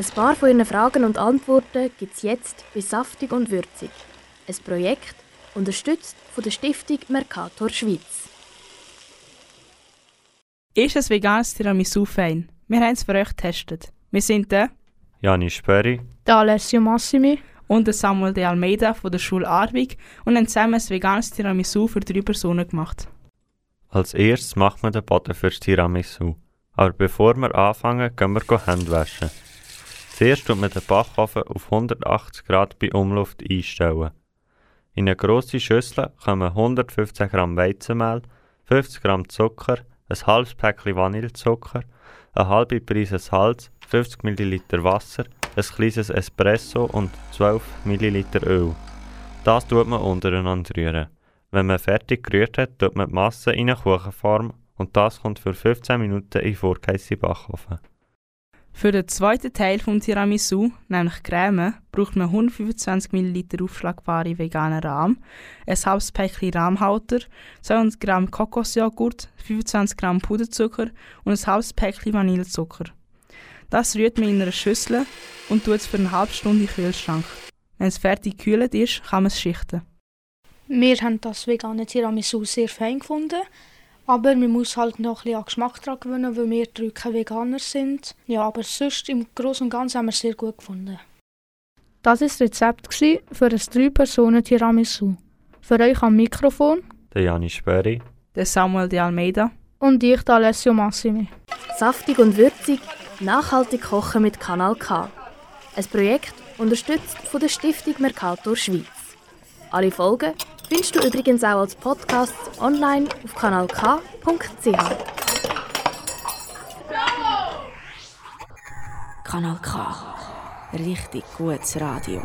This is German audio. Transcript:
Ein paar von Ihren Fragen und Antworten gibt es jetzt bei Saftig und Würzig. Ein Projekt, unterstützt von der Stiftung Mercator Schweiz. Ist ein veganes Tiramisu fein? Wir haben es für euch getestet. Wir sind der Jani Spöri, Der Alessio Massimi. und der Samuel de Almeida von der Schule Arwig und haben zusammen ein veganes Tiramisu für drei Personen gemacht. Als erstes macht man den Boden fürs Tiramisu. Aber bevor wir anfangen, gehen wir Hände waschen. Zuerst tut man den Backofen auf 180 Grad bei Umluft einstellen. In eine grosse Schüssel kommen 115 Gramm Weizenmehl, 50 Gramm Zucker, ein halbes Päckchen Vanillezucker, eine halbe Prise Salz, 50 Milliliter Wasser, ein kleines Espresso und 12 Milliliter Öl. Das tut man untereinander rühren. Wenn man fertig gerührt hat, tut man die Masse in eine Kuchenform und das kommt für 15 Minuten in den vorgeheizen Backofen. Für den zweiten Teil vom Tiramisu, nämlich Creme, braucht man 125 ml aufschlagbare veganen Rahm, ein halbes Päckchen Rahmhalter, 200 Gramm Kokosjoghurt, 25 Gramm Puderzucker und ein halbes Päckchen Vanillezucker. Das rührt man in einer Schüssel und tut es für eine halbe Stunde in den Kühlschrank. Wenn es fertig gekühlt ist, kann man es schichten. Wir haben das vegane Tiramisu sehr fein gefunden. Aber man muss halt noch ein bisschen an Geschmack daran gewöhnen, weil wir drei keine Veganer sind. Ja, aber sonst im Großen und Ganzen haben wir es sehr gut gefunden. Das war das Rezept für ein 3-Personen-Tiramisu. Für euch am Mikrofon Der Jani Spöri, Der Samuel de Almeida und ich, der Alessio Massimi. Saftig und würzig, nachhaltig kochen mit Kanal K. Ein Projekt unterstützt von der Stiftung Mercator Schweiz. Alle Folgen findest du übrigens auch als Podcast online auf kanalk.ch. Kanal K. Richtig gutes Radio.